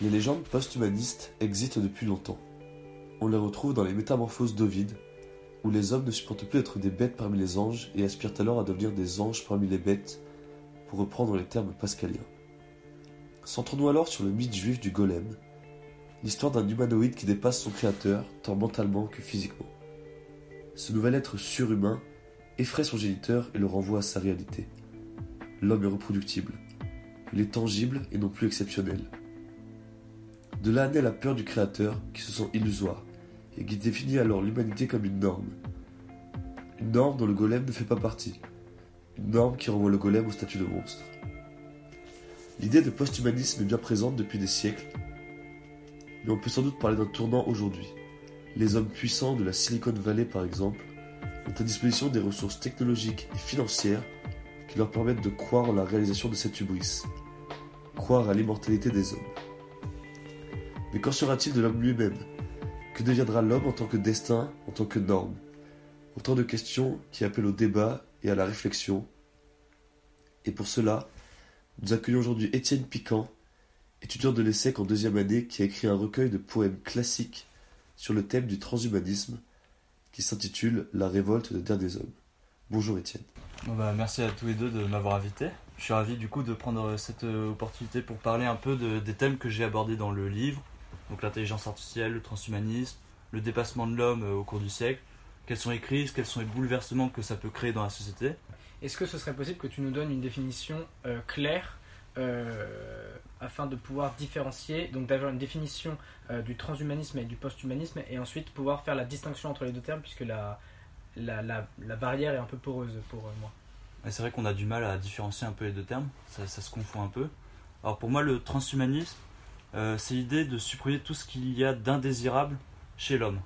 Les légendes post-humanistes existent depuis longtemps. On les retrouve dans les Métamorphoses d'Ovide, où les hommes ne supportent plus d'être des bêtes parmi les anges et aspirent alors à devenir des anges parmi les bêtes, pour reprendre les termes pascaliens. Centrons-nous alors sur le mythe juif du golem, l'histoire d'un humanoïde qui dépasse son créateur, tant mentalement que physiquement. Ce nouvel être surhumain effraie son géniteur et le renvoie à sa réalité. L'homme est reproductible. Il est tangible et non plus exceptionnel. De là naît la peur du créateur qui se sent illusoire et qui définit alors l'humanité comme une norme. Une norme dont le golem ne fait pas partie. Une norme qui renvoie le golem au statut de monstre. L'idée de post-humanisme est bien présente depuis des siècles, mais on peut sans doute parler d'un tournant aujourd'hui. Les hommes puissants de la Silicon Valley, par exemple, ont à disposition des ressources technologiques et financières qui leur permettent de croire en la réalisation de cette hubris, croire à l'immortalité des hommes. Mais qu'en sera-t-il de l'homme lui-même? Que deviendra l'homme en tant que destin, en tant que norme? Autant de questions qui appellent au débat et à la réflexion. Et pour cela, nous accueillons aujourd'hui Étienne Piquant, étudiant de l'ESSEC en deuxième année qui a écrit un recueil de poèmes classiques sur le thème du transhumanisme qui s'intitule La révolte de Der des hommes. Bonjour Étienne. bah, merci à tous les deux de m'avoir invité. Je suis ravi du coup de prendre cette euh, opportunité pour parler un peu des thèmes que j'ai abordés dans le livre, donc l'intelligence artificielle, le transhumanisme, le dépassement de l'homme euh, au cours du siècle, quelles sont les crises, quels sont les bouleversements que ça peut créer dans la société? Est-ce que ce serait possible que tu nous donnes une définition euh, claire afin de pouvoir différencier, donc d'avoir une définition du transhumanisme et du posthumanisme, et ensuite pouvoir faire la distinction entre les deux termes, puisque la, la, la barrière est un peu poreuse pour moi? C'est vrai qu'on a du mal à différencier un peu les deux termes, ça, se confond un peu. Alors pour moi, le transhumanisme, euh, c'est l'idée de supprimer tout ce qu'il y a d'indésirable chez l'homme,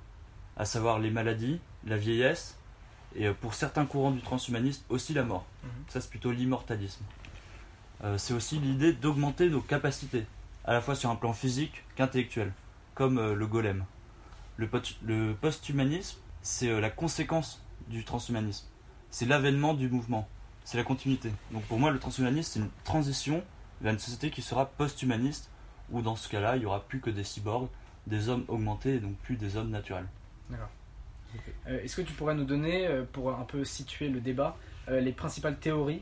à savoir les maladies, la vieillesse, et euh, pour certains courants du transhumanisme, aussi la mort. Mhm. Ça, c'est plutôt l'immortalisme. Euh, c'est aussi l'idée d'augmenter nos capacités, à la fois sur un plan physique qu'intellectuel, comme le golem. Le, le post-humanisme, c'est la conséquence du transhumanisme. C'est l'avènement du mouvement c'est la continuité. Donc pour moi, le transhumanisme, c'est une transition vers une société qui sera post-humaniste, où dans ce cas-là, il n'y aura plus que des cyborgs, des hommes augmentés, et donc plus des hommes naturels. D'accord. Euh, est-ce que tu pourrais nous donner, euh, pour un peu situer le débat, euh, les principales théories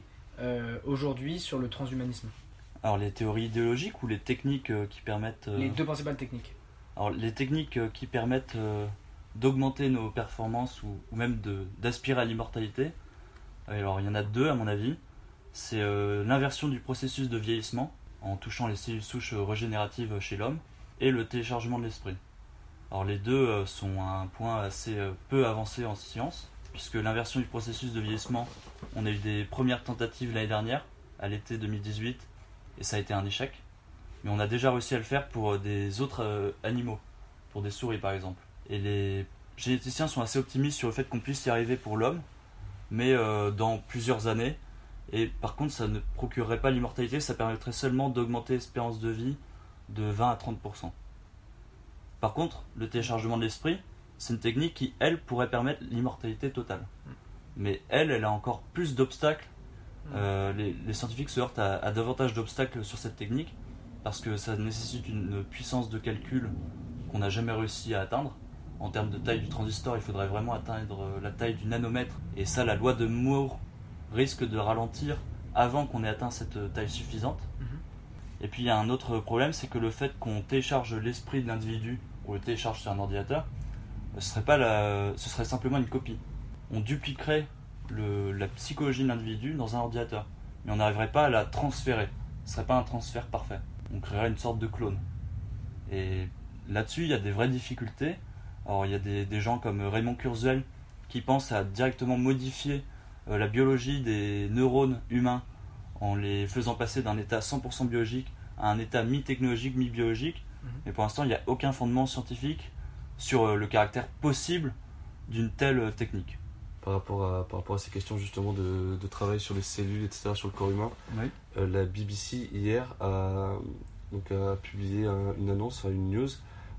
aujourd'hui sur le transhumanisme? Alors les théories idéologiques ou les techniques qui permettent... Les deux principales techniques. Alors les techniques qui permettent d'augmenter nos performances ou, ou même d'aspirer à l'immortalité, alors il y en a deux à mon avis. C'est l'inversion du processus de vieillissement en touchant les cellules souches régénératives chez l'homme et le téléchargement de l'esprit. Alors les deux euh, sont un point assez euh, peu avancé en science, puisque l'inversion du processus de vieillissement, on a eu des premières tentatives l'année dernière, à l'été 2018, et ça a été un échec. Mais on a déjà réussi à le faire pour des autres animaux, pour des souris par exemple. Et les généticiens sont assez optimistes sur le fait qu'on puisse y arriver pour l'homme, mais euh, dans plusieurs années. Et par contre, ça ne procurerait pas l'immortalité, ça permettrait seulement d'augmenter l'espérance de vie de 20 à 30%. Par contre, le téléchargement de l'esprit, c'est une technique qui, elle, pourrait permettre l'immortalité totale. Mais elle, elle a encore plus d'obstacles. Euh, les, scientifiques se heurtent à davantage d'obstacles sur cette technique parce que ça nécessite une puissance de calcul qu'on n'a jamais réussi à atteindre en termes de taille du transistor, il faudrait vraiment atteindre la taille du nanomètre. Et ça, la loi de Moore risque de ralentir avant qu'on ait atteint cette taille suffisante. Mhm. Et puis il y a un autre problème, c'est que le fait qu'on télécharge l'esprit de l'individu ou le télécharge sur un ordinateur, ce serait, pas la... ce serait simplement une copie. On dupliquerait le... la psychologie de l'individu dans un ordinateur, mais on n'arriverait pas à la transférer. Ce serait pas un transfert parfait. On créerait une sorte de clone. Et là-dessus, il y a des vraies difficultés alors il y a des, gens comme Raymond Kurzweil qui pensent à directement modifier la biologie des neurones humains en les faisant passer d'un état 100% biologique à un état mi-technologique, mi-biologique. Mhm. Mais pour l'instant, il n'y a aucun fondement scientifique sur euh, le caractère possible d'une telle euh, technique. Par rapport, à, par rapport à ces questions justement de, travail sur les cellules, etc., sur le corps humain, la BBC hier a, donc, a publié une annonce, une news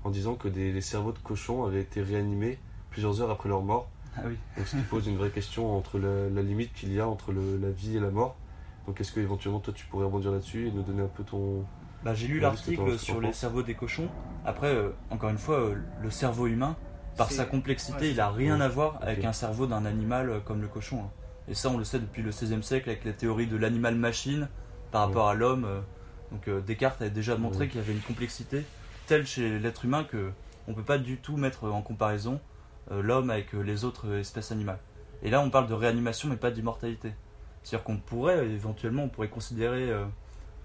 en disant que des, les cerveaux de cochons avaient été réanimés plusieurs heures après leur mort. Ah oui. Donc, ce qui pose une vraie question entre la, limite qu'il y a entre la vie et la mort. Donc est-ce que éventuellement toi tu pourrais rebondir là-dessus et nous donner un peu ton, Bah, j'ai lu l'article sur les cerveaux des cochons. Après, euh, encore une fois, euh, le cerveau humain, par sa complexité, ouais, il a rien Ouais. à voir avec un cerveau d'un animal euh, comme le cochon. hein. Et ça, on le sait depuis le XVIe siècle avec la théorie de l'animal-machine par rapport à l'homme. euh. Donc euh, Descartes avait déjà montré Ouais. qu'il y avait une complexité telle chez l'être humain que on peut pas du tout mettre en comparaison l'homme avec euh, les autres euh, espèces animales. Et là, on parle de réanimation, mais pas d'immortalité. C'est-à-dire qu'on pourrait, éventuellement, on pourrait considérer euh,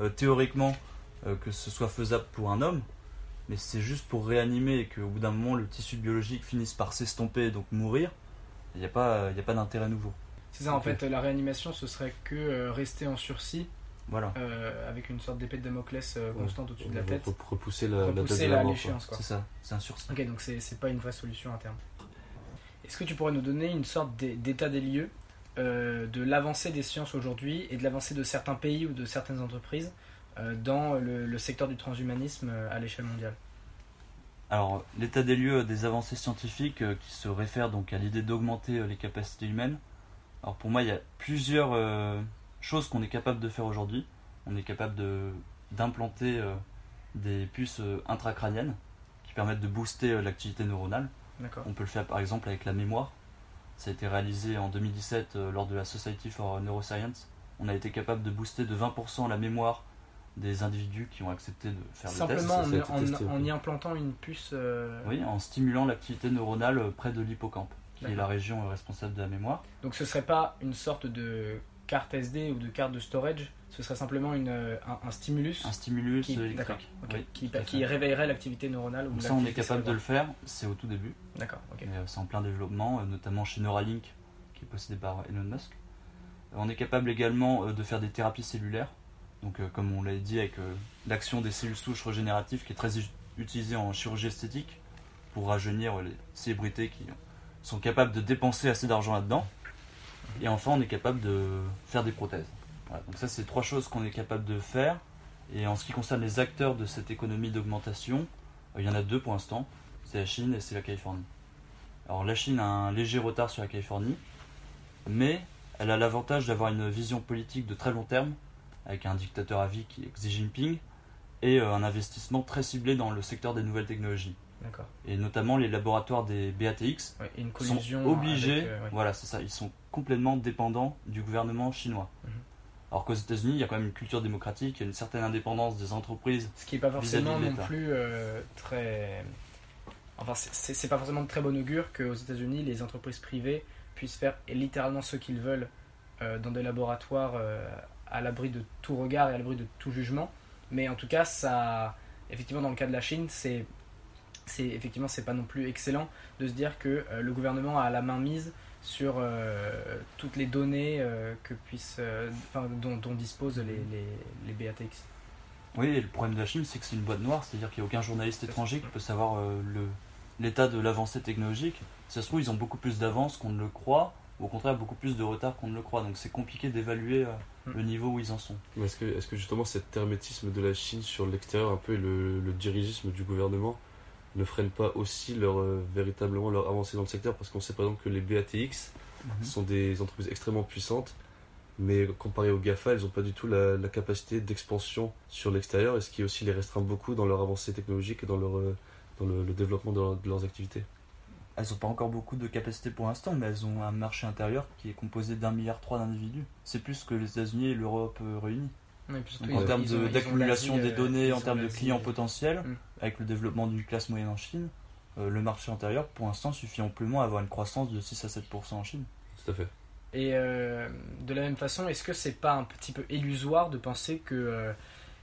euh, théoriquement euh, que ce soit faisable pour un homme, mais c'est juste pour réanimer et qu'au bout d'un moment, le tissu biologique finisse par s'estomper et donc mourir. Il n'y a pas, il y a pas d'intérêt nouveau. C'est ça, en fait, la réanimation, ce serait que euh, rester en sursis Voilà, euh, avec une sorte d'épée de Damoclès euh, Ouais. constante au-dessus de la tête. faut repousser la, la date Repousser de la- la l'échéance, c'est ça, c'est un sursis. Ok, donc c'est pas une vraie solution à terme. Est-ce que tu pourrais nous donner une sorte d'é- d'état des lieux euh, de l'avancée des sciences aujourd'hui et de l'avancée de certains pays ou de certaines entreprises euh, dans le, secteur du transhumanisme euh, à l'échelle mondiale? Alors, l'état des lieux des avancées scientifiques qui se réfèrent donc à l'idée d'augmenter les capacités humaines. Alors pour moi, il y a plusieurs choses qu'on est capable de faire aujourd'hui. On est capable d'implanter des puces intracrâniennes qui permettent de booster l'activité neuronale. On peut le faire par exemple avec la mémoire. Ça a été réalisé en 2017 euh, lors de la Society for Neuroscience. On a été capable de booster de 20% la mémoire des individus qui ont accepté de faire le test. Simplement en, y implantant une puce. euh, Oui, en stimulant l'activité neuronale près de l'hippocampe, qui est la région euh, responsable de la mémoire. Donc ce serait pas une sorte de carte SD ou de carte de storage, ce serait simplement une, euh, un, un stimulus Un stimulus qui, électrique. Oui, qui, réveillerait l'activité neuronale. ou Donc ça, on est capable de le faire. C'est au tout début. D'accord, euh, C'est en plein développement, euh, notamment chez Neuralink, qui est possédé par Elon Musk. On est capable également de faire des thérapies cellulaires. Donc, comme on l'a dit, avec l'action des cellules souches régénératives, qui est très utilisée en chirurgie esthétique pour rajeunir les célébrités qui sont capables de dépenser assez d'argent là-dedans. Et enfin, on est capable de faire des prothèses. Donc ça, c'est trois choses qu'on est capable de faire. Et en ce qui concerne les acteurs de cette économie d'augmentation, euh, il y en a deux pour l'instant. C'est la Chine et c'est la Californie. Alors la Chine a un léger retard sur la Californie, mais elle a l'avantage d'avoir une vision politique de très long terme, avec un dictateur à vie qui est Xi Jinping, et euh, un investissement très ciblé dans le secteur des nouvelles technologies. Et notamment les laboratoires des BATX Ouais, une sont obligés, avec, euh, ouais. voilà c'est ça, ils sont complètement dépendants du gouvernement chinois. Mhm. Alors qu'aux États-Unis, il y a quand même une culture démocratique, il y a une certaine indépendance des entreprises. Ce qui n'est pas forcément non plus euh, très. Enfin, c'est- pas forcément de très bon augure qu'aux États-Unis, les entreprises privées puissent faire littéralement ce qu'ils veulent euh, dans des laboratoires euh, à l'abri de tout regard et à l'abri de tout jugement. Mais en tout cas, ça, effectivement, dans le cas de la Chine, c'est, c'est effectivement, c'est pas non plus excellent de se dire que euh, le gouvernement a la main mise sur euh, toutes les données euh, que puissent, euh, dont, dont disposent les, les, les BATX. Oui, et le problème de la Chine, c'est que c'est une boîte noire, c'est-à-dire qu'il n'y a aucun journaliste étranger qui peut savoir euh, l'état de l'avancée technologique. Si ça se trouve, ils ont beaucoup plus d'avance qu'on ne le croit, ou au contraire beaucoup plus de retard qu'on ne le croit. Donc c'est compliqué d'évaluer euh, Mm. le niveau où ils en sont. Est-ce que, est-ce que justement cet hermétisme de la Chine sur l'extérieur un peu et le, le dirigisme du gouvernement ne freine pas aussi leur, euh, véritablement leur avancée dans le secteur Parce qu'on sait par exemple que les BATX sont des entreprises extrêmement puissantes, mais comparé aux GAFA, elles n'ont pas du tout la, la capacité d'expansion sur l'extérieur, et ce qui aussi les restreint beaucoup dans leur avancée technologique et dans, leur, euh, dans le, le développement de, leur- de leurs activités. Elles n'ont pas encore beaucoup de capacité pour l'instant, mais elles ont un marché intérieur qui est composé d'un milliard trois d'individus. C'est plus que les États-Unis et l'Europe euh, réunis. Surtout, en termes de- d'accumulation des euh, données, en termes de clients euh, potentiels, Mm. avec le développement d'une classe moyenne en Chine, euh, le marché intérieur, pour l'instant, suffit amplement à avoir une croissance de 6 à 7% en Chine. Tout à fait. Et euh, de la même façon, est-ce que c'est pas un petit peu illusoire de penser que euh,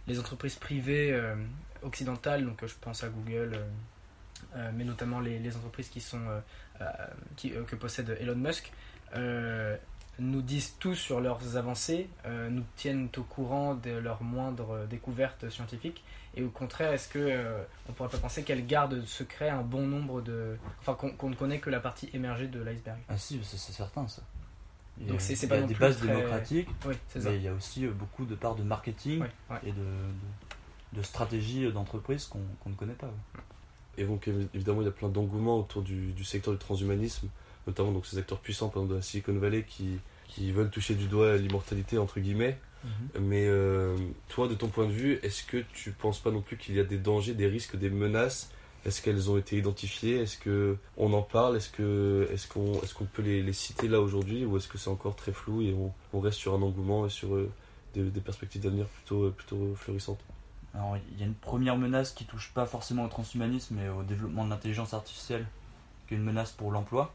les entreprises privées euh, occidentales, donc euh, je pense à Google, euh, euh, mais notamment les, les entreprises qui sont euh, euh, qui, euh, que possède Elon Musk, euh, nous disent tout sur leurs avancées, euh, nous tiennent au courant de leurs moindres découvertes scientifiques, et au contraire, est-ce que euh, on pourrait pas penser qu'elles gardent secret un bon nombre de, enfin qu'on ne connaît que la partie émergée de l'iceberg? Ah si, c'est certain ça. Il y a- Donc c'est- il y pas a non des plus bases très- démocratiques, Oui, c'est ça. mais il y a aussi euh, beaucoup de parts de marketing ouais. et de, de, de stratégies d'entreprise qu'on ne connaît pas. ouais. Et donc évi- évidemment, il y a plein d'engouement autour du, du secteur du transhumanisme, notamment donc ces acteurs puissants par exemple, de la Silicon Valley qui, qui veulent toucher du doigt l'immortalité entre guillemets. Mais euh, toi, de ton point de vue, est-ce que tu penses pas non plus qu'il y a des dangers, des risques, des menaces? Est-ce qu'elles ont été identifiées? Est-ce que on en parle? Est-ce que est-ce qu'on est-ce qu'on peut les, les citer là aujourd'hui? Ou est-ce que c'est encore très flou et on, on reste sur un engouement et sur euh, des, des perspectives d'avenir plutôt euh, plutôt florissantes? Alors, il y a une première menace qui touche pas forcément au transhumanisme, mais au développement de l'intelligence artificielle, qui est une menace pour l'emploi.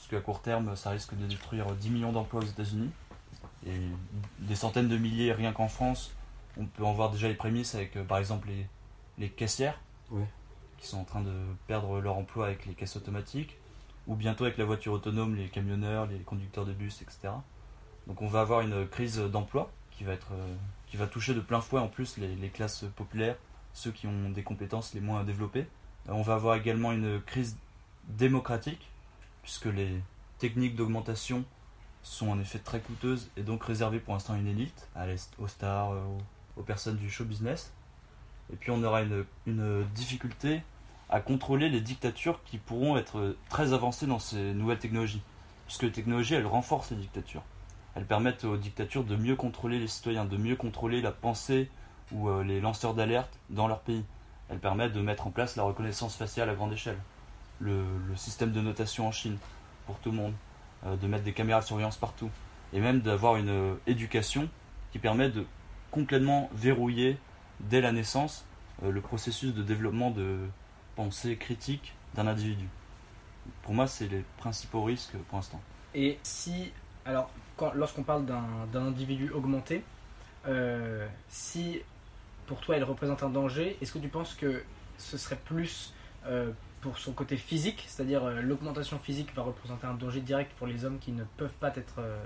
Parce qu'à court terme, ça risque de détruire 10 millions d'emplois aux États-Unis. Et des centaines de milliers rien qu'en France. On peut en voir déjà les prémices avec, euh, par exemple, les, les caissières, qui sont en train de perdre leur emploi avec les caisses automatiques. Ou bientôt avec la voiture autonome, les camionneurs, les conducteurs de bus, etc. Donc on va avoir une crise d'emploi qui va être euh, qui va toucher de plein fouet en plus les, les classes populaires, ceux qui ont des compétences les moins développées. Euh, On va avoir également une crise démocratique, puisque les techniques d'augmentation sont en effet très coûteuses et donc réservées pour l'instant à une élite, à aux stars, euh, aux, aux personnes du show business. Et puis on aura une, une difficulté à contrôler les dictatures qui pourront être très avancées dans ces nouvelles technologies. Puisque les technologies, elles renforcent les dictatures. Elles permettent aux dictatures de mieux contrôler les citoyens, de mieux contrôler la pensée ou euh, les lanceurs d'alerte dans leur pays. Elles permettent de mettre en place la reconnaissance faciale à grande échelle, le, système de notation en Chine pour tout le monde, euh, de mettre des caméras de surveillance partout, et même d'avoir une euh, éducation qui permet de complètement verrouiller dès la naissance euh, le processus de développement de pensée critique d'un individu. Pour moi, c'est les principaux risques pour l'instant. Et si, alors, lorsqu'on parle d'un, individu augmenté, si pour toi il représente un danger, est-ce que tu penses que ce serait plus pour son côté physique, c'est-à-dire euh, l'augmentation physique va représenter un danger direct pour les hommes qui ne peuvent pas être, euh,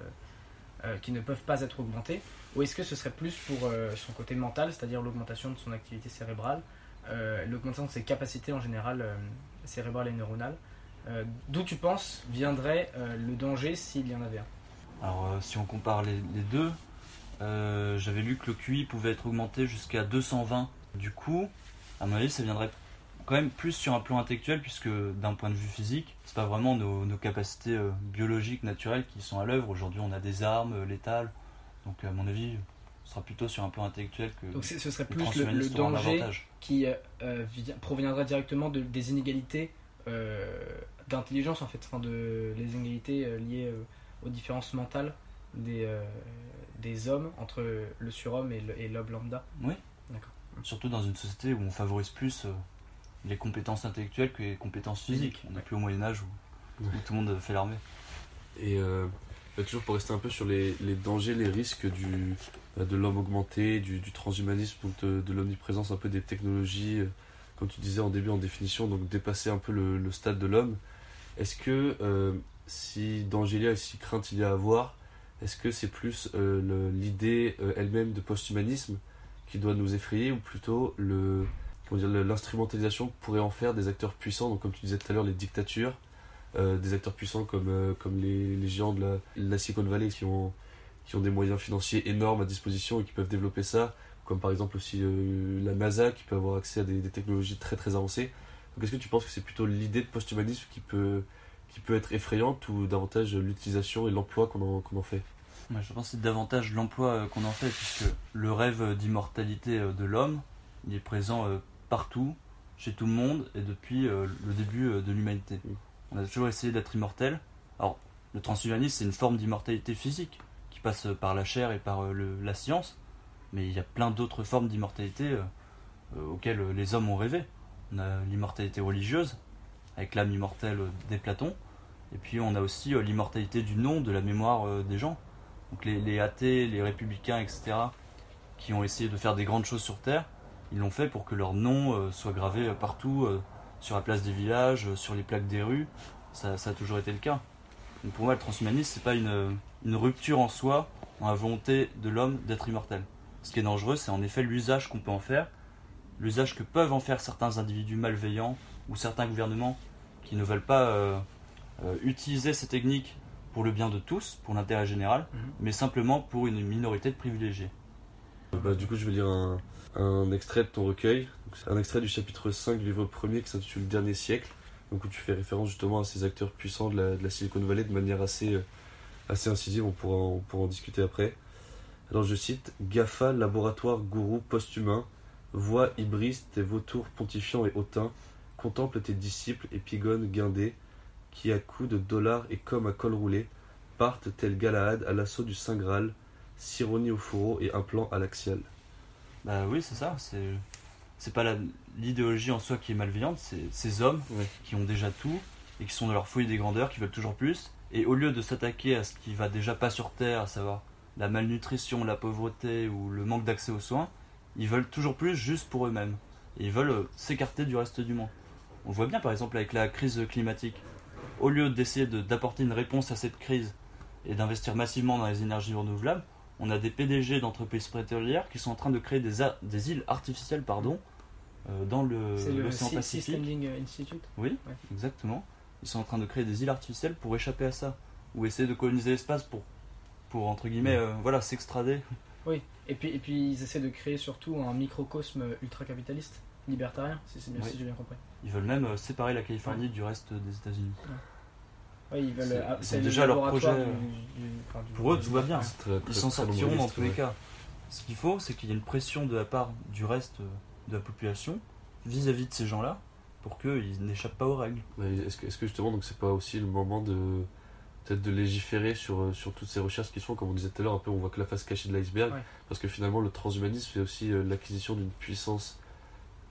euh, qui ne peuvent pas être augmentés, ou est-ce que ce serait plus pour son côté mental, c'est-à-dire l'augmentation de son activité cérébrale, l'augmentation de ses capacités en général cérébrales et neuronales D'où tu penses viendrait le danger s'il y en avait un? Alors, si on compare les, les deux, j'avais lu que le QI pouvait être augmenté jusqu'à 220. Du coup, à mon avis, ça viendrait quand même plus sur un plan intellectuel, puisque d'un point de vue physique, c'est pas vraiment nos, nos capacités euh, biologiques, naturelles qui sont à l'œuvre. Aujourd'hui, on a des armes euh, létales. Donc, à mon avis, ce sera plutôt sur un plan intellectuel que Donc ce serait plus le, danger qui euh, euh, vi- proviendrait directement de, des inégalités euh, d'intelligence en fait, enfin de les inégalités liées aux différences mentales des, des hommes entre le surhomme et l'homme lambda. Surtout dans une société où on favorise plus les compétences intellectuelles que les compétences physiques. On n'est plus au Moyen-Âge où, où Ouais. tout le monde fait l'armée. Et euh, bah, toujours pour rester un peu sur les, les dangers, les risques du, bah, de l'homme augmenté, du, du transhumanisme, donc de, de l'omniprésence un peu des technologies, euh, comme tu disais en début en définition, donc dépasser un peu le, le stade de l'homme. Est-ce que euh, si danger il y a et si crainte il y a à avoir, est-ce que c'est plus euh, l'idée elle-même de post-humanisme qui doit nous effrayer ou plutôt le- l'instrumentalisation pourrait en faire des acteurs puissants, donc comme tu disais tout à l'heure, les dictatures, euh, des acteurs puissants comme, euh, comme les, les géants de la, Silicon Valley qui ont, qui ont des moyens financiers énormes à disposition et qui peuvent développer ça, comme par exemple aussi euh, la NASA qui peut avoir accès à des, technologies très très avancées. Donc est-ce que tu penses que c'est plutôt l'idée de post-humanisme qui peut, qui peut être effrayante ou davantage l'utilisation et l'emploi qu'on en, qu'on en fait? Je pense que c'est davantage l'emploi qu'on en fait, puisque le rêve d'immortalité de l'homme, il est présent partout, chez tout le monde, et depuis euh, le début euh, de l'humanité. On a toujours essayé d'être immortel. Alors, le transhumanisme, c'est une forme d'immortalité physique, qui passe euh, par la chair et par le- la science, mais il y a plein d'autres formes d'immortalité auxquelles les hommes ont rêvé. On a l'immortalité religieuse, avec l'âme immortelle des Platons, et puis on a aussi l'immortalité du nom, de la mémoire des gens. Donc les, les athées, les républicains, etc., qui ont essayé de faire des grandes choses sur Terre, ils l'ont fait pour que leur nom euh, soit gravé partout, euh, sur la place des villages, euh, sur les plaques des rues. Ça, ça a toujours été le cas. Donc pour moi, le transhumanisme, c'est pas une, une rupture en soi, dans la volonté de l'homme d'être immortel. Ce qui est dangereux, c'est en effet l'usage qu'on peut en faire, l'usage que peuvent en faire certains individus malveillants ou certains gouvernements qui ne veulent pas euh, euh, utiliser ces techniques pour le bien de tous, pour l'intérêt général, Mhm. mais simplement pour une minorité de privilégiés. Bah, du coup, je vais lire un, extrait de ton recueil. Un extrait du chapitre 5 du livre premier qui s'intitule Le dernier siècle. Donc, où tu fais référence justement à ces acteurs puissants de la, Silicon Valley de manière assez, euh, incisive. On pourra, on en discuter après. Alors je cite GAFA, laboratoire gourou post-humain, voix Ibris, tes vautours pontifiants et hautains, contemple tes disciples épigones guindés, qui à coups de dollars et comme à col roulé, partent tel Galahad à l'assaut du Saint Graal, Sironie au fourreau et un plan à l'axial. Bah oui, c'est ça. C'est c'est pas l'idéologie en soi qui est malveillante, c'est ces hommes qui ont déjà tout et qui sont dans leur folie des grandeurs, qui veulent toujours plus. Et au lieu de s'attaquer à ce qui va déjà pas sur terre, à savoir la malnutrition, la pauvreté ou le manque d'accès aux soins, ils veulent toujours plus juste pour eux-mêmes. Et ils veulent euh, s'écarter du reste du monde. On le voit bien par exemple avec la crise climatique. Au lieu d'essayer de- d'apporter une réponse à cette crise et d'investir massivement dans les énergies renouvelables, on a des PDG d'entreprises pétrolières qui sont en train de créer des, a- des îles artificielles pardon, euh, dans le- C'est le l'océan Pacifique. Seasteading Institute. Oui, Ouais. exactement. Ils sont en train de créer des îles artificielles pour échapper à ça. Ou essayer de coloniser l'espace pour, pour entre guillemets, euh, voilà, s'extrader. Oui, et puis, et puis ils essaient de créer surtout un microcosme ultra-capitaliste, libertarien, si, c'est bien, Oui. si j'ai bien compris. Ils veulent même euh, séparer la Californie du reste des États-Unis. Oui, ils veulent. C'est- le déjà leur projet, du- euh, du- enfin, du- Pour eux, tout va bien. C'est très- très- Ils s'en sortiront dans tous les ouais. cas. Ce qu'il faut, c'est qu'il y ait une pression de la part du reste euh, de la population vis-à-vis de ces gens-là pour qu'ils n'échappent pas aux règles. Mais Est-ce que, est-ce que justement, donc c'est pas aussi le moment de peut-être de légiférer sur, euh, sur toutes ces recherches qui se font, comme on disait tout à l'heure, un peu on voit que la face cachée de l'iceberg, Ouais. parce que finalement le transhumanisme c'est aussi euh, l'acquisition d'une puissance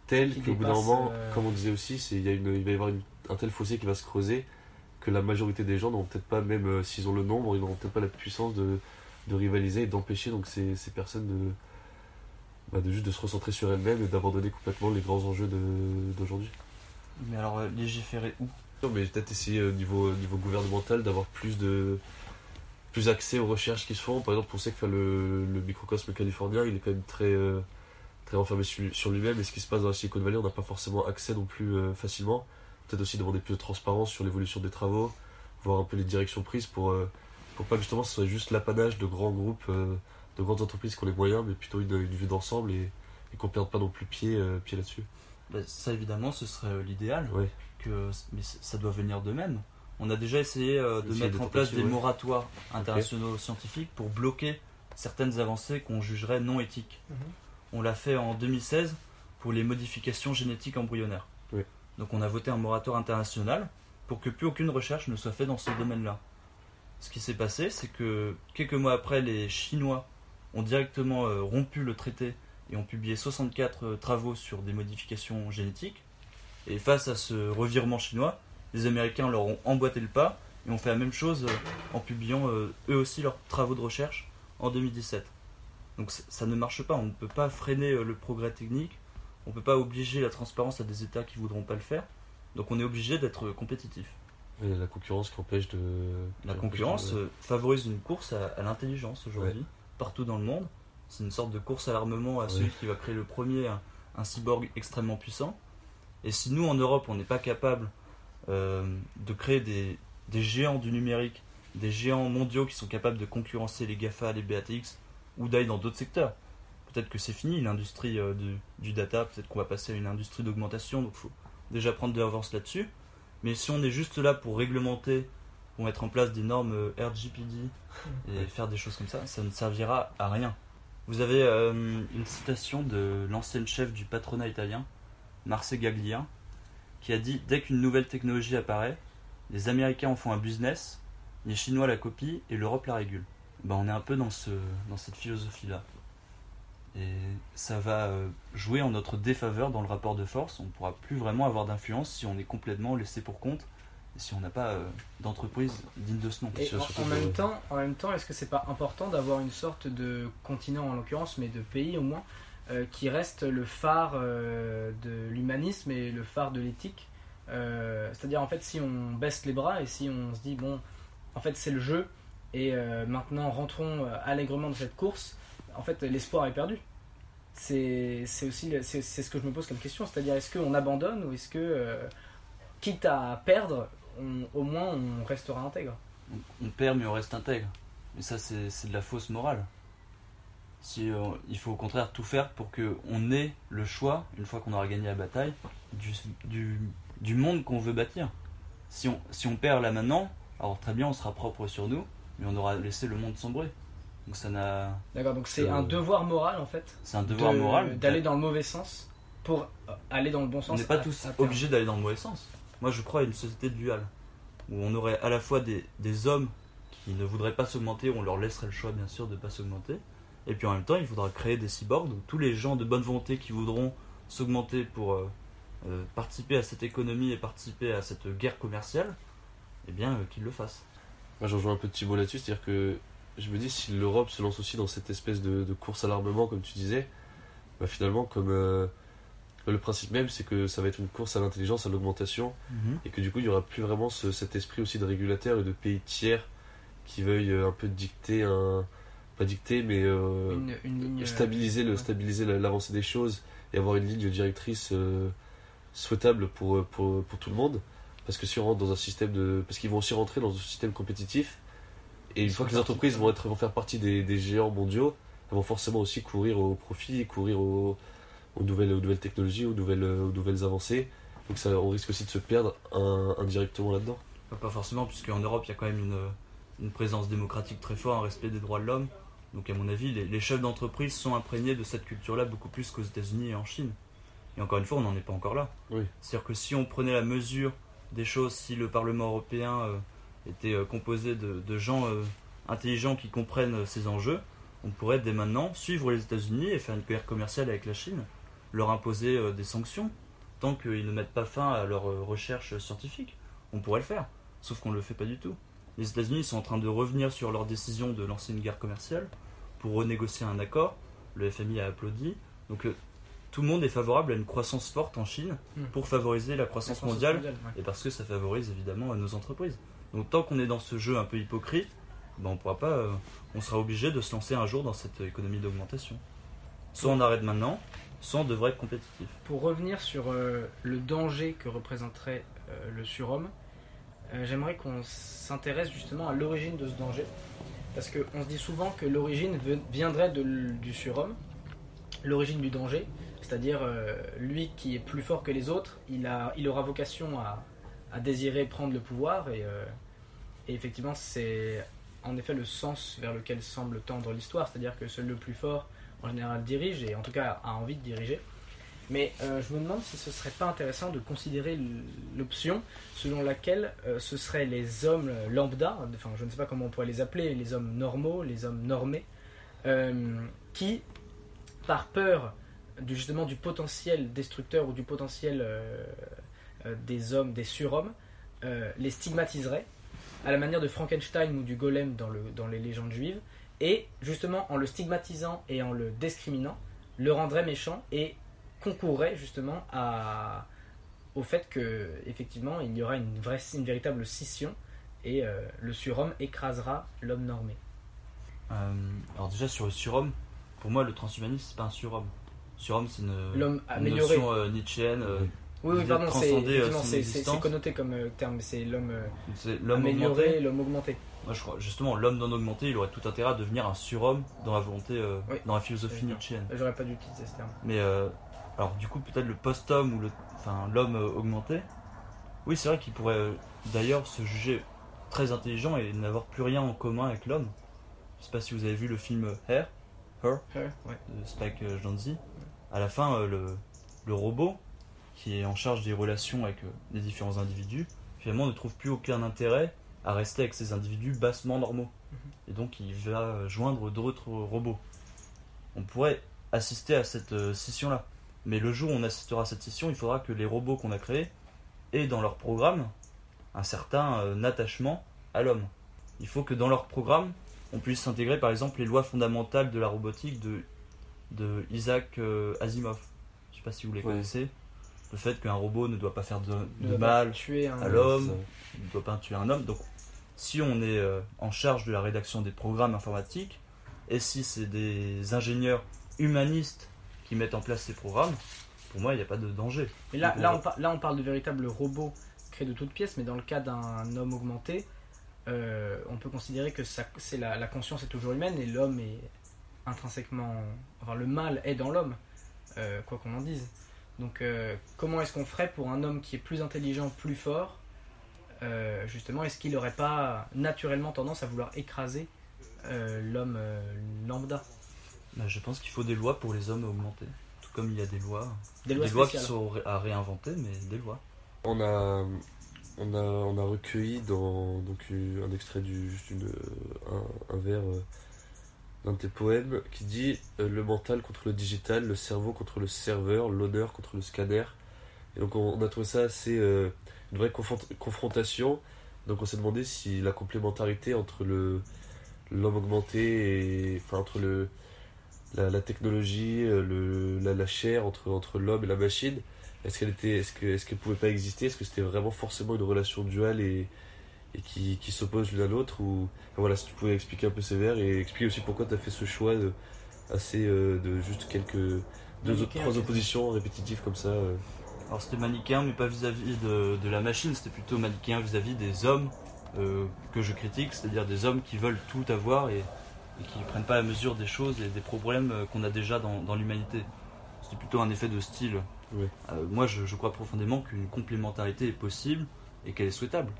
telle Qui qu'au bout d'un moment, euh, comme on disait aussi, c'est il y a une, il va y avoir une- un tel fossé qui va se creuser que la majorité des gens n'auront peut-être pas, même euh, s'ils ont le nombre, ils n'auront peut-être pas la puissance de, de rivaliser et d'empêcher donc ces, ces personnes de, bah, de juste de se recentrer sur elles-mêmes et d'abandonner complètement les grands enjeux d'aujourd'hui. Mais alors, euh, légiférer où? Non, mais peut-être essayer au niveau, au niveau gouvernemental d'avoir plus de plus accès aux recherches qui se font. Par exemple, on sait que le, le microcosme californien, il est quand même très, euh, très renfermé sur, sur lui-même. Et ce qui se passe dans la Silicon Valley, on n'a pas forcément accès non plus euh, facilement. Peut-être aussi demander plus de transparence sur l'évolution des travaux, voir un peu les directions prises pour, euh, pour pas que justement ce soit juste l'apanage de grands groupes, euh, de grandes entreprises qui ont les moyens, mais plutôt une, une vue d'ensemble et, et qu'on perde pas non plus pied, euh, pied là-dessus. Bah, Ça, évidemment, ce serait l'idéal. Ouais. que mais ça doit venir d'eux-mêmes. On a déjà essayé euh, de mettre en place des ouais. moratoires internationaux scientifiques pour bloquer certaines avancées qu'on jugerait non éthiques. Mhm. On l'a fait en 2016 pour les modifications génétiques embryonnaires. Oui. Donc on a voté un moratoire international pour que plus aucune recherche ne soit faite dans ce domaine-là. Ce qui s'est passé, c'est que quelques mois après, les Chinois ont directement euh, rompu le traité et ont publié 64 euh, travaux sur des modifications génétiques. Et face à ce revirement chinois, les Américains leur ont emboîté le pas et ont fait la même chose euh, en publiant eux aussi leurs travaux de recherche en 2017. Donc ça ne marche pas, on ne peut pas freiner le progrès technique, on ne peut pas obliger la transparence à des États qui voudront pas le faire, donc on est obligé d'être compétitif. Et la concurrence qui empêche de. La concurrence de- euh, favorise une course à, à l'intelligence aujourd'hui, partout dans le monde. C'est une sorte de course à l'armement à Ouais. celui qui va créer le premier un, un cyborg extrêmement puissant. Et si nous, en Europe, on n'est pas capable euh, de créer des, des géants du numérique, des géants mondiaux qui sont capables de concurrencer les GAFA, les BATX, ou d'aller dans d'autres secteurs, peut-être que c'est fini l'industrie euh, du, du data, peut-être qu'on va passer à une industrie d'augmentation, donc il faut déjà prendre de l'avance là-dessus. Mais si on est juste là pour réglementer, pour mettre en place des normes euh, RGPD et faire des choses comme ça, ça ne servira à rien. Vous avez euh, une citation de l'ancienne chef du patronat italien, Marce Gaglia, qui a dit Dès qu'une nouvelle technologie apparaît, les Américains en font un business, les Chinois la copient et l'Europe la régule. Ben, on est un peu dans, ce, dans cette philosophie-là. Et ça va euh, jouer en notre défaveur dans le rapport de force. On ne pourra plus vraiment avoir d'influence si on est complètement laissé pour compte et si on n'a pas euh, d'entreprise digne de ce nom. Et Sur- en, en même temps, en même temps, est-ce que c'est pas important d'avoir une sorte de continent en l'occurrence, mais de pays au moins, euh, qui reste le phare euh, de l'humanisme et le phare de l'éthique? Euh, C'est-à-dire en fait, si on baisse les bras et si on se dit bon, en fait c'est le jeu et euh, maintenant rentrons allègrement dans cette course, en fait l'espoir est perdu. C'est aussi c'est ce que je me pose comme question, c'est-à-dire est-ce qu'on abandonne ou est-ce que euh, quitte à perdre, au moins on restera intègre? on, perd mais on reste intègre. Mais ça, c'est c'est de la fausse morale. Si, euh, il faut au contraire tout faire pour qu'on ait le choix, une fois qu'on aura gagné la bataille, du, du, du monde qu'on veut bâtir. Si on, si on perd là maintenant, alors très bien, on sera propre sur nous, mais on aura laissé le monde sombrer. Donc ça n'a. D'accord, donc c'est Euh, un devoir moral en fait. C'est un devoir de- moral. D'aller dans le mauvais sens pour euh, aller dans le bon On sens. n'est pas à- tous à obligés d'aller dans le mauvais sens. Moi, je crois à une société duale où on aurait à la fois des, des hommes qui ne voudraient pas s'augmenter, on leur laisserait le choix, bien sûr, de ne pas s'augmenter. Et puis en même temps, il faudra créer des cyborgs, donc tous les gens de bonne volonté qui voudront s'augmenter pour euh, euh, participer à cette économie et participer à cette guerre commerciale, eh bien, euh, qu'ils le fassent. Moi, je rejoins un peu Thibault là-dessus, c'est-à-dire que je me dis, si l'Europe se lance aussi dans cette espèce de, de course à l'armement, comme tu disais, bah, finalement, comme euh, le principe même, c'est que ça va être une course à l'intelligence, à l'augmentation, et que du coup, il n'y aura plus vraiment ce- cet esprit aussi de régulateur et de pays tiers qui veuillent euh, un peu dicter un. Pas dicter, mais euh, Une, une ligne. euh, stabiliser, le, ouais. stabiliser la- l'avancée des choses et avoir une ligne directrice souhaitable pour, pour, pour tout le monde. Parce que si on rentre dans un système de. Parce qu'ils vont aussi rentrer dans un système compétitif. Et une fois que les entreprises vont, être, vont faire partie des, des géants mondiaux, elles vont forcément aussi courir au profit, courir au- aux, nouvelles, aux nouvelles technologies, aux nouvelles, aux nouvelles avancées. Donc ça, on risque aussi de se perdre un- indirectement là-dedans. Pas forcément, puisqu'en Europe, il y a quand même une, une présence démocratique très forte, un respect des droits de l'homme. Donc, à mon avis, les, les chefs d'entreprise sont imprégnés de cette culture-là beaucoup plus qu'aux États-Unis et en Chine. Et encore une fois, on n'en est pas encore là. Oui. C'est-à-dire que si on prenait la mesure des choses, si le Parlement européen euh, était euh, composé de, de gens euh, intelligents qui comprennent euh, ces enjeux, on pourrait dès maintenant suivre les États-Unis et faire une guerre commerciale avec la Chine, leur imposer des sanctions tant qu'ils ne mettent pas fin à leurs recherches scientifiques. On pourrait le faire. Sauf qu'on ne le fait pas du tout. Les États-Unis sont en train de revenir sur leur décision de lancer une guerre commerciale pour renégocier un accord. Le FMI a applaudi. Donc tout le monde est favorable à une croissance forte en Chine Hmm. pour favoriser la La croissance mondiale ouais. et parce que ça favorise évidemment nos entreprises. Donc tant qu'on est dans ce jeu un peu hypocrite, ben on pourra pas, euh, on sera obligé de se lancer un jour dans cette économie d'augmentation. Soit on arrête maintenant, soit on devrait être compétitif. Pour revenir sur euh, le danger que représenterait euh, le surhomme, j'aimerais qu'on s'intéresse justement à l'origine de ce danger. Parce qu'on se dit souvent que l'origine viendrait du surhomme, l'origine du danger, c'est-à-dire lui qui est plus fort que les autres, il, aura vocation à, à désirer prendre le pouvoir et, et effectivement c'est en effet le sens vers lequel semble tendre l'histoire, c'est-à-dire que seul le plus fort en général dirige et en tout cas a envie de diriger. Mais euh, je me demande si ce serait pas intéressant de considérer l'option selon laquelle euh, ce seraient les hommes lambda, enfin je ne sais pas comment on pourrait les appeler, les hommes normaux, les hommes normés, euh, qui, par peur justement du potentiel destructeur ou du potentiel euh, euh, des hommes, des surhommes, euh, les stigmatiseraient à la manière de Frankenstein ou du golem dans, le, dans les légendes juives, et justement en le stigmatisant et en le discriminant, le rendrait méchant et concourrait justement à, au fait que effectivement il y aura une, vraie, une véritable scission et euh, le surhomme écrasera l'homme normé. Euh, alors déjà sur le surhomme, pour moi le transhumanisme c'est pas un surhomme. Surhomme c'est une, L'homme une amélioré. notion euh, nietzschéenne. euh, Oui, oui, pardon, c'est euh, connoté comme euh, terme, c'est l'homme euh, c'est l'homme amélioré, augmenté. l'homme augmenté. Moi je crois justement l'homme non augmenté il aurait tout intérêt à devenir un surhomme dans la volonté, euh, Oui. dans la philosophie nietzschéenne. J'aurais pas dû utiliser ce terme. Mais euh, alors du coup peut-être le post-homme ou le, enfin l'homme euh, augmenté. Oui c'est vrai qu'il pourrait d'ailleurs se juger très intelligent et n'avoir plus rien en commun avec l'homme. Je sais pas si vous avez vu le film Her Euh, ouais. de Spike Jonze. À la fin le, le robot qui est en charge des relations avec euh, les différents individus finalement ne trouve plus aucun intérêt à rester avec ces individus bassement normaux. Et donc il va joindre d'autres robots. On pourrait assister à cette euh, scission-là. Mais le jour où on assistera à cette scission, il faudra que les robots qu'on a créés aient dans leur programme un certain euh, attachement à l'homme. Il faut que dans leur programme, on puisse intégrer par exemple les lois fondamentales de la robotique de, de Isaac Asimov. Je sais pas si vous les Ouais. connaissez. Le fait qu'un robot ne doit pas faire de, mal, tuer à l'homme. ne doit pas tuer un homme. Donc, si on est euh, en charge de la rédaction des programmes informatiques, et si c'est des ingénieurs humanistes qui mettent en place ces programmes, pour moi, il n'y a pas de danger. Mais là, là, on on par- là, on parle de véritables robots créés de toutes pièces, mais dans le cas d'un homme augmenté, euh, on peut considérer que ça, la conscience est toujours humaine et l'homme est intrinsèquement. Enfin, le mal est dans l'homme, euh, quoi qu'on en dise. Donc, euh, comment est-ce qu'on ferait pour un homme qui est plus intelligent, plus fort euh, Justement, est-ce qu'il n'aurait pas naturellement tendance à vouloir écraser euh, l'homme euh, lambda? Bah, je pense qu'il faut des lois pour les hommes augmentés. Tout comme il y a des lois, Des lois qui sont à réinventer, mais des lois. On a, on a, on a recueilli dans donc, un extrait du juste une, un, un vers de tes poèmes qui dit euh, le mental contre le digital, le cerveau contre le serveur, l'honneur contre le scanner. Et donc on, a trouvé ça assez euh, une vraie confront- confrontation. Donc on s'est demandé si la complémentarité entre l'homme augmenté et entre la, technologie, euh, la, chair entre, entre l'homme et la machine, est-ce qu'elle était, est-ce que, est-ce qu'elle pouvait pas exister? Est-ce que c'était vraiment forcément une relation duale et, et qui, qui s'oppose l'une à l'autre ou enfin, voilà, si tu pouvais expliquer un peu ces vers et expliquer aussi pourquoi tu as fait ce choix de, assez euh, de juste quelques deux autres trois oppositions répétitives comme ça. euh. Alors c'était manichéen, mais pas vis-à-vis de, de la machine, c'était plutôt manichéen vis-à-vis des hommes euh, que je critique, c'est-à-dire des hommes qui veulent tout avoir et, et qui ne prennent pas la mesure des choses et des problèmes qu'on a déjà dans, dans l'humanité. C'était plutôt un effet de style. Moi, je, je crois profondément qu'une complémentarité est possible et qu'elle est souhaitable.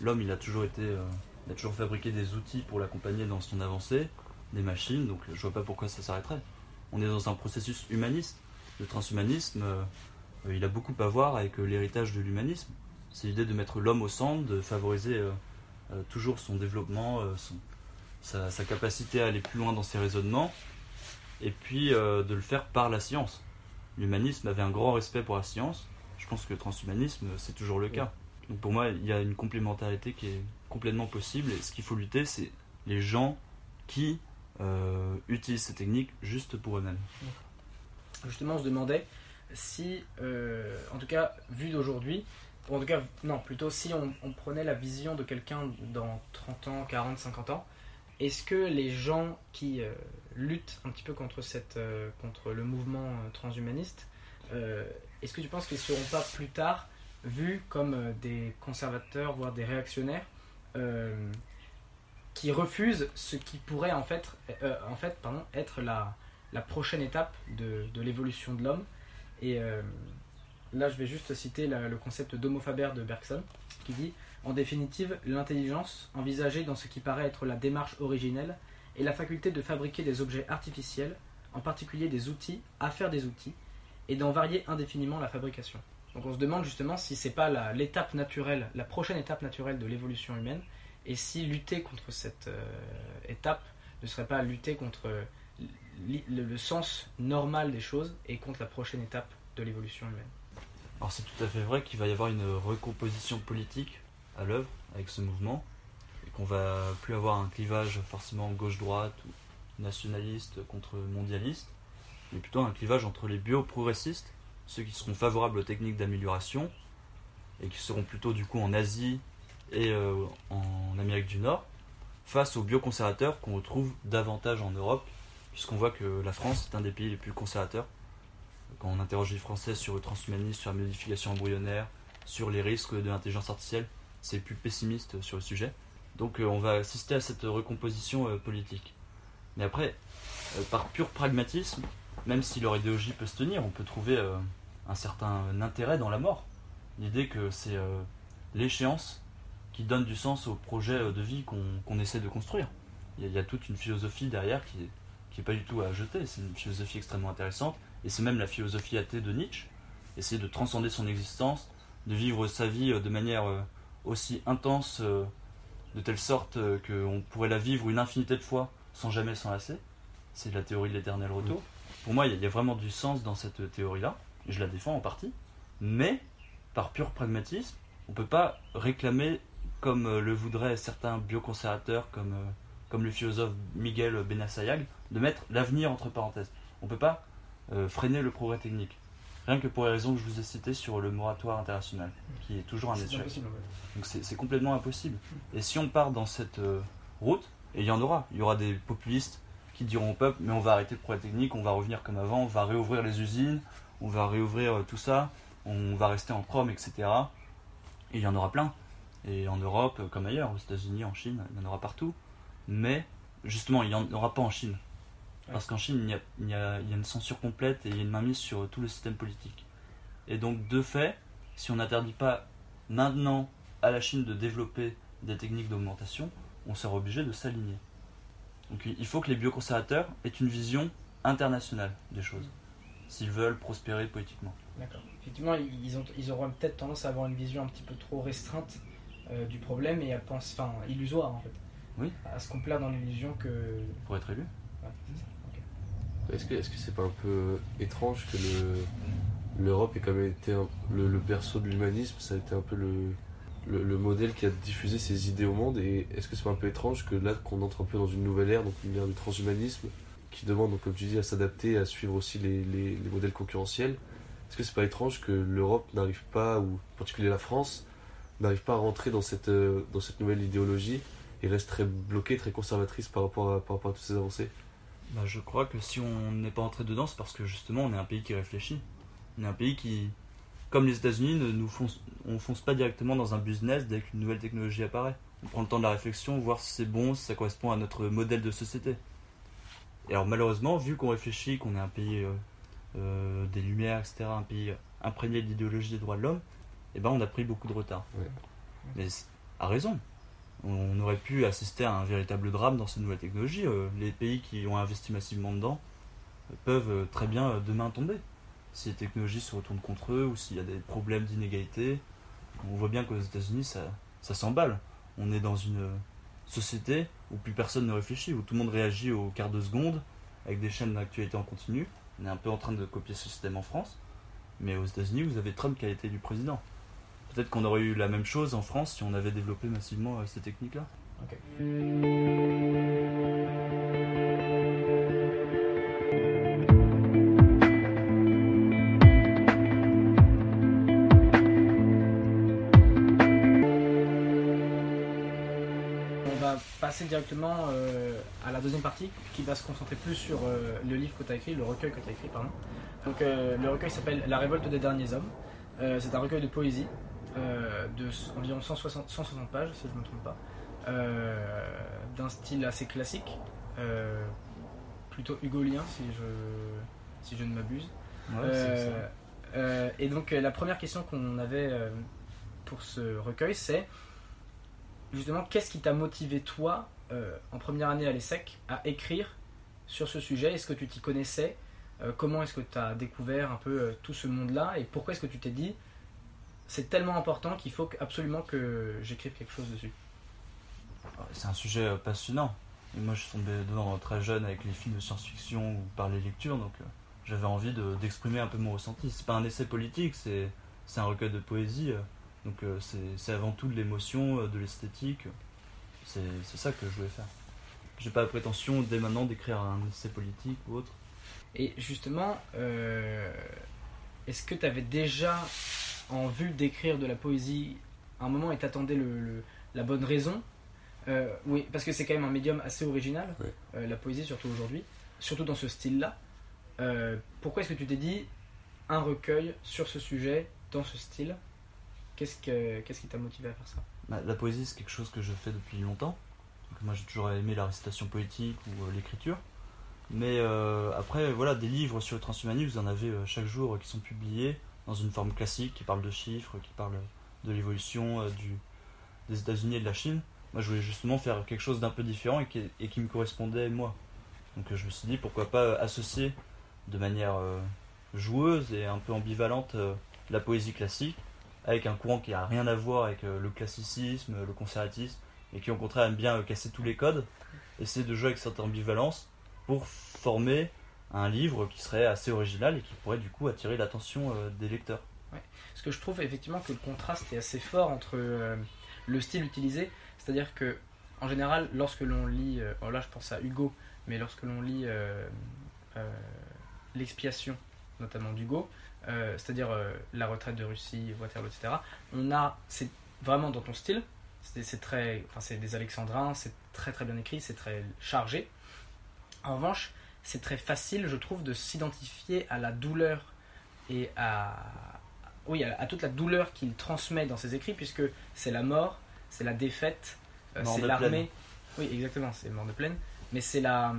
L'homme, il a toujours été, euh, il a toujours fabriqué des outils pour l'accompagner dans son avancée, des machines, donc je vois pas pourquoi ça s'arrêterait. On est dans un processus humaniste. Le transhumanisme, euh, euh, il a beaucoup à voir avec euh, l'héritage de l'humanisme. C'est l'idée de mettre l'homme au centre, de favoriser euh, euh, toujours son développement, euh, son- sa, sa capacité à aller plus loin dans ses raisonnements, et puis euh, de le faire par la science. L'humanisme avait un grand respect pour la science. Je pense que le transhumanisme, euh, c'est toujours le cas. Donc pour moi, il y a une complémentarité qui est complètement possible, et ce qu'il faut lutter, c'est les gens qui euh, utilisent ces techniques juste pour eux-mêmes. Justement, on se demandait si, euh, en tout cas, vu d'aujourd'hui, ou en tout cas, non, plutôt si on, prenait la vision de quelqu'un dans 30 ans, 40, 50 ans, est-ce que les gens qui euh, luttent un petit peu contre, cette, contre le mouvement transhumaniste, est-ce que tu penses qu'ils ne seront pas plus tard vus comme euh, des conservateurs, voire des réactionnaires euh, qui refusent ce qui pourrait en fait, euh, en fait pardon, être la, la prochaine étape de, de l'évolution de l'homme. Et là, je vais juste citer le concept d'homo faber de Bergson, qui dit En définitive, l'intelligence, envisagée dans ce qui paraît être la démarche originelle, est la faculté de fabriquer des objets artificiels, en particulier des outils, à faire des outils, et d'en varier indéfiniment la fabrication. Donc on se demande justement si c'est pas l'étape naturelle, la prochaine étape naturelle de l'évolution humaine, et si lutter contre cette euh, étape ne serait pas lutter contre le, le sens normal des choses et contre la prochaine étape de l'évolution humaine. Alors c'est tout à fait vrai qu'il va y avoir une recomposition politique à l'œuvre avec ce mouvement et qu'on va plus avoir un clivage forcément gauche-droite ou nationaliste contre mondialiste, mais plutôt un clivage entre les bioprogressistes, ceux qui seront favorables aux techniques d'amélioration et qui seront plutôt du coup en Asie et euh, en Amérique du Nord, face aux bioconservateurs qu'on retrouve davantage en Europe, puisqu'on voit que la France est un des pays les plus conservateurs quand on interroge les Français sur le transhumanisme, sur la modification embryonnaire, sur les risques de l'intelligence artificielle, c'est plus pessimiste sur le sujet. Donc euh, on va assister à cette recomposition euh, politique. Mais après, par pur pragmatisme, même si leur idéologie peut se tenir, on peut trouver un certain intérêt dans la mort. L'idée que c'est euh, l'échéance qui donne du sens au projet euh, de vie qu'on essaie de construire. Il y, a, il y a toute une philosophie derrière qui est, qui est pas du tout à jeter, c'est une philosophie extrêmement intéressante et c'est même la philosophie athée de Nietzsche, essayer de transcender son existence, de vivre sa vie euh, de manière aussi intense, de telle sorte qu'on pourrait la vivre une infinité de fois sans jamais s'en lasser. C'est la théorie de l'éternel retour. Pour moi, il y a vraiment du sens dans cette théorie-là, et je la défends en partie, mais par pur pragmatisme, on ne peut pas réclamer, comme euh, le voudraient certains bioconservateurs, comme, euh, comme le philosophe Miguel Benassayag, de mettre l'avenir entre parenthèses. On ne peut pas euh, freiner le progrès technique. Rien que pour les raisons que je vous ai citées sur le moratoire international, qui est toujours un échec. Donc c'est c'est complètement impossible. Et si on part dans cette euh, route, et il y en aura, il y aura des populistes qui diront au peuple, mais on va arrêter le progrès technique, on va revenir comme avant, on va réouvrir les usines, on va réouvrir euh, tout ça, on va rester en prom, etc. Et il y en aura plein. Et en Europe, euh, comme ailleurs, aux États-Unis, en Chine, il y en aura partout. Mais justement, il n'y en aura pas en Chine. Parce qu'en Chine, il y, a, il, y a, il y a une censure complète et il y a une mainmise sur tout le système politique. Et donc, de fait, si on n'interdit pas maintenant à la Chine de développer des techniques d'augmentation, on sera obligé de s'aligner. Donc il faut que les bioconservateurs aient une vision internationale des choses, s'ils veulent prospérer politiquement. D'accord. Effectivement, ils, ont, ils auront peut-être tendance à avoir une vision un petit peu trop restreinte euh, du problème et à penser, enfin, illusoire en fait. Oui. À se complaire dans l'illusion que. Pour être élu Ouais, c'est ça. Ok. Est-ce que est-ce que c'est pas un peu étrange que le l'Europe ait quand même été un- le, le berceau de l'humanisme, ça a été un peu le, le, le modèle qui a diffusé ses idées au monde et est-ce que c'est pas un peu étrange que là qu'on entre un peu dans une nouvelle ère, donc une ère du transhumanisme qui demande donc comme tu dis à s'adapter, à suivre aussi les, les, les modèles concurrentiels. Est-ce que c'est pas étrange que l'Europe n'arrive pas, ou en particulier la France, n'arrive pas à rentrer dans cette, euh, dans cette nouvelle idéologie et reste très bloquée, très conservatrice par rapport à, par rapport à toutes ces avancées? Bah, je crois que si on n'est pas entré dedans, c'est parce que justement on est un pays qui réfléchit. On est un pays qui, comme les États-Unis, ne nous fonce, on fonce pas directement dans un business dès qu'une nouvelle technologie apparaît. On prend le temps de la réflexion, voir si c'est bon, si ça correspond à notre modèle de société. Et alors malheureusement, vu qu'on réfléchit, qu'on est un pays euh, euh, des Lumières, etc., un pays imprégné de l'idéologie des droits de l'homme, eh ben on a pris beaucoup de retard. Ouais. Mais à raison. On aurait pu assister à un véritable drame dans ces nouvelles technologies. Euh, les pays qui ont investi massivement dedans peuvent très bien demain tomber. Si les technologies se retournent contre eux ou s'il y a des problèmes d'inégalité, on voit bien qu'aux États-Unis ça, ça s'emballe. On est dans une société où plus personne ne réfléchit, où tout le monde réagit au quart de seconde avec des chaînes d'actualité en continu. On est un peu en train de copier ce système en France. Mais aux États-Unis, vous avez Trump qui a été élu président. Peut-être qu'on aurait eu la même chose en France si on avait développé massivement euh, ces techniques-là. Directement euh, à la deuxième partie qui va se concentrer plus sur euh, le livre que tu as écrit, le recueil que tu as écrit, pardon. Donc euh, le recueil s'appelle La révolte des derniers hommes. C'est un recueil de poésie de environ 160, 160 pages, si je ne me trompe pas, d'un style assez classique, plutôt hugolien si je, si je ne m'abuse. Ouais, et donc la première question qu'on avait pour ce recueil, c'est justement qu'est-ce qui t'a motivé toi, euh, en première année à l'ESSEC, à écrire sur ce sujet? Est-ce que tu t'y connaissais? Euh, Comment est-ce que tu as découvert un peu euh, tout ce monde-là? Et pourquoi est-ce que tu t'es dit c'est tellement important qu'il faut absolument que j'écrive quelque chose dessus? C'est un sujet passionnant. Et moi, je suis tombé dedans très jeune avec les films de science-fiction ou par les lectures, donc j'avais envie de- d'exprimer un peu mon ressenti. C'est pas un essai politique, c'est un recueil de poésie. Donc euh, c'est avant tout de l'émotion, euh, de l'esthétique. C'est c'est ça que je voulais faire. J'ai pas la prétention dès maintenant d'écrire un essai politique ou autre. Et justement, euh, est-ce que tu avais déjà en vue d'écrire de la poésie à un moment et t'attendais le, le- la bonne raison? Euh, Oui, parce que c'est quand même un médium assez original, Ouais. euh, la poésie, surtout aujourd'hui, surtout dans ce style-là. Euh, pourquoi est-ce que tu t'es dit un recueil sur ce sujet, dans ce style? Qu'est-ce que- qu'est-ce qui t'a motivé à faire ça? Bah, la poésie, c'est quelque chose que je fais depuis longtemps. Moi, j'ai toujours aimé la récitation poétique ou euh, l'écriture. Mais euh, après, voilà, des livres sur le transhumanisme, vous en avez euh, chaque jour qui sont publiés dans une forme classique, qui parlent de chiffres, qui parlent de l'évolution des États-Unis et de la Chine. Moi, je voulais justement faire quelque chose d'un peu différent et qui, me correspondait moi. Donc, je me suis dit, pourquoi pas associer de manière joueuse et un peu ambivalente la poésie classique avec un courant qui a rien à voir avec euh, le classicisme, le conservatisme, et qui au contraire aime bien euh, casser tous les codes, essayer de jouer avec cette ambivalence pour former un livre qui serait assez original et qui pourrait du coup attirer l'attention euh, des lecteurs. Parce que je trouve effectivement que le contraste est assez fort entre le style utilisé, c'est-à-dire que en général, lorsque l'on lit, euh, bon là je pense à Hugo, mais lorsque l'on lit l'expiation, notamment d'Hugo, euh, c'est-à-dire euh, la retraite de Russie, Waterloo, etc., on a, c'est vraiment dans ton style, c'est très, enfin c'est des alexandrins, c'est très très bien écrit, c'est très chargé. En revanche, c'est très facile, je trouve, de s'identifier à la douleur et à, oui, à, à toute la douleur qu'il transmet dans ses écrits, puisque c'est la mort, c'est la défaite, euh, c'est l'armée. Oui, exactement, c'est mort de plaine. Mais c'est la,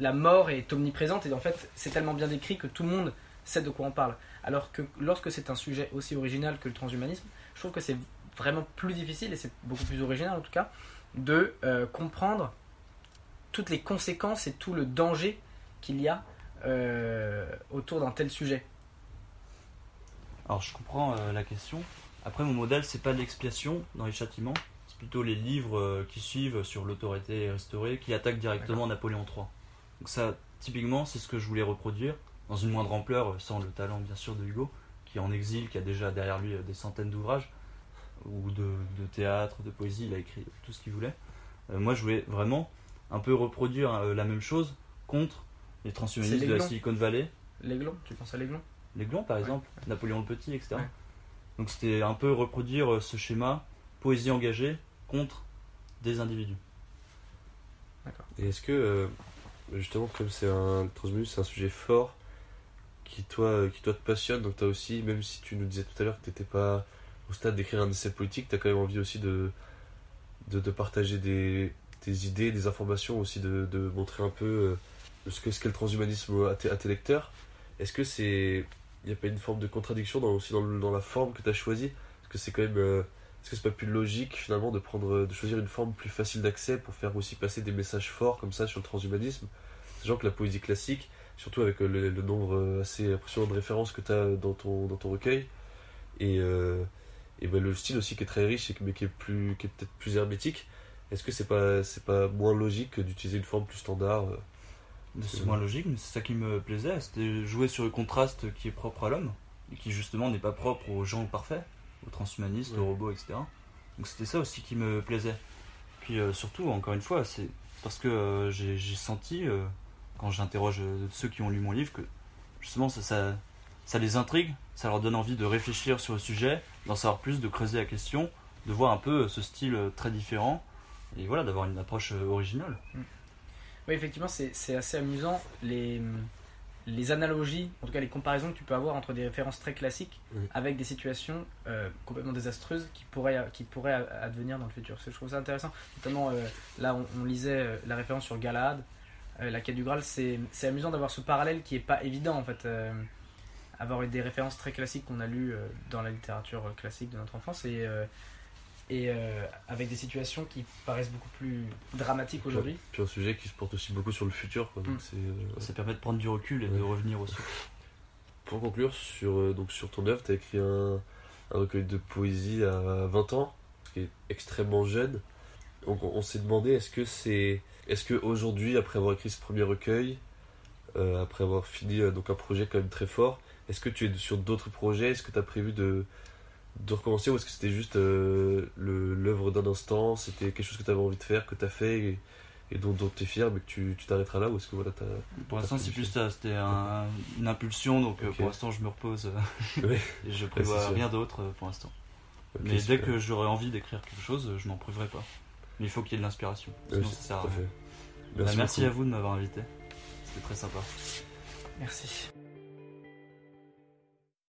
la mort est omniprésente et en fait, c'est tellement bien décrit que tout le monde sait de quoi on parle. Alors que lorsque c'est un sujet aussi original que le transhumanisme, je trouve que c'est vraiment plus difficile, et c'est beaucoup plus original en tout cas, de euh, comprendre toutes les conséquences et tout le danger qu'il y a euh, autour d'un tel sujet. Alors je comprends euh, la question. Après mon modèle c'est pas l'expiation dans les châtiments, c'est plutôt les livres qui suivent sur l'autorité restaurée qui attaquent directement Napoléon III. Donc ça typiquement c'est ce que je voulais reproduire dans une moindre ampleur euh, sans le talent bien sûr de Hugo qui est en exil, qui a déjà derrière lui euh, des centaines d'ouvrages ou de, de théâtre, de poésie, il a écrit tout ce qu'il voulait. Euh, moi je voulais vraiment un peu reproduire euh, la même chose contre les transhumanistes de la l'Aiglon. Silicon Valley L'aiglon, tu penses à l'aiglon? Les glands par exemple, Napoléon le Petit, etc. Ouais. Donc c'était un peu reproduire euh, ce schéma poésie engagée contre des individus. Et est-ce que, euh, justement, comme c'est un le transhumanisme, c'est un sujet fort qui toi, euh, qui toi te passionne, donc tu as aussi, même si tu nous disais tout à l'heure que tu n'étais pas au stade d'écrire un essai politique, tu as quand même envie aussi de, de, partager des, des idées, des informations, aussi de, de montrer un peu euh, ce qu'est ce qu'est le transhumanisme à tes, lecteurs. Est-ce que c'est. Il n'y a pas une forme de contradiction aussi dans, la forme que tu as choisie? Est-ce que c'est quand même. euh, est-ce que c'est pas plus logique finalement de prendre de choisir une forme plus facile d'accès pour faire aussi passer des messages forts comme ça sur le transhumanisme? Sachant que la poésie classique, surtout avec euh, le, le nombre euh, assez impressionnant de références que tu as dans ton, dans ton recueil, et, euh, et ben, le style aussi qui est très riche et qui- mais qui est, plus, qui est peut-être plus hermétique, est-ce que c'est pas, c'est pas moins logique que d'utiliser une forme plus standard euh C'est moins logique, mais c'est ça qui me plaisait, c'était jouer sur le contraste qui est propre à l'homme, et qui justement n'est pas propre aux gens parfaits, aux transhumanistes, Ouais. aux robots, etc. Donc c'était ça aussi qui me plaisait. Puis euh, surtout, encore une fois, c'est parce que euh, j'ai senti, euh, quand j'interroge euh, ceux qui ont lu mon livre, que justement ça, ça, ça les intrigue, ça leur donne envie de réfléchir sur le sujet, d'en savoir plus, de creuser la question, de voir un peu euh, ce style euh, très différent, et voilà, d'avoir une approche originale. Oui, effectivement, c'est assez amusant les, les analogies, en tout cas les comparaisons que tu peux avoir entre des références très classiques Oui. avec des situations euh, complètement désastreuses qui pourraient, qui pourraient advenir dans le futur. Je trouve ça intéressant. Notamment, euh, là, on, on lisait la référence sur Galahad, la quête du Graal. C'est c'est amusant d'avoir ce parallèle qui est pas évident en fait. euh, avoir des références très classiques qu'on a lues euh, dans la littérature euh, classique de notre enfance et, euh, et euh, avec des situations qui paraissent beaucoup plus dramatiques aujourd'hui. Puis un sujet qui se porte aussi beaucoup sur le futur. Quoi, donc Mm. euh, Ça permet de prendre du recul et de revenir au sources. Pour conclure, sur, euh, donc sur ton œuvre, tu as écrit un, un recueil de poésie à 20 ans, ce qui est extrêmement jeune. On, on s'est demandé, est-ce que c'est, est-ce que aujourd'hui, après avoir écrit ce premier recueil, euh, après avoir fini euh, donc un projet quand même très fort, est-ce que tu es sur d'autres projets? Est-ce que tu as prévu de, de recommencer ou est-ce que c'était juste euh, le- l'œuvre d'un instant C'était quelque chose que tu avais envie de faire, que tu as fait et, et dont, tu es fier, mais que tu t'arrêteras là Ou est-ce que voilà. Pour l'instant, c'est plus ça? C'était un- une impulsion, donc euh, pour l'instant, je me repose. Ouais. et je prévois rien d'autre pour l'instant. Mais dès que j'aurai envie d'écrire quelque chose, je n'en priverai pas. Mais il faut qu'il y ait de l'inspiration. Sinon, c'est- ça sert à rien. Bah, Merci, à vous de m'avoir invité. C'était très sympa. Merci.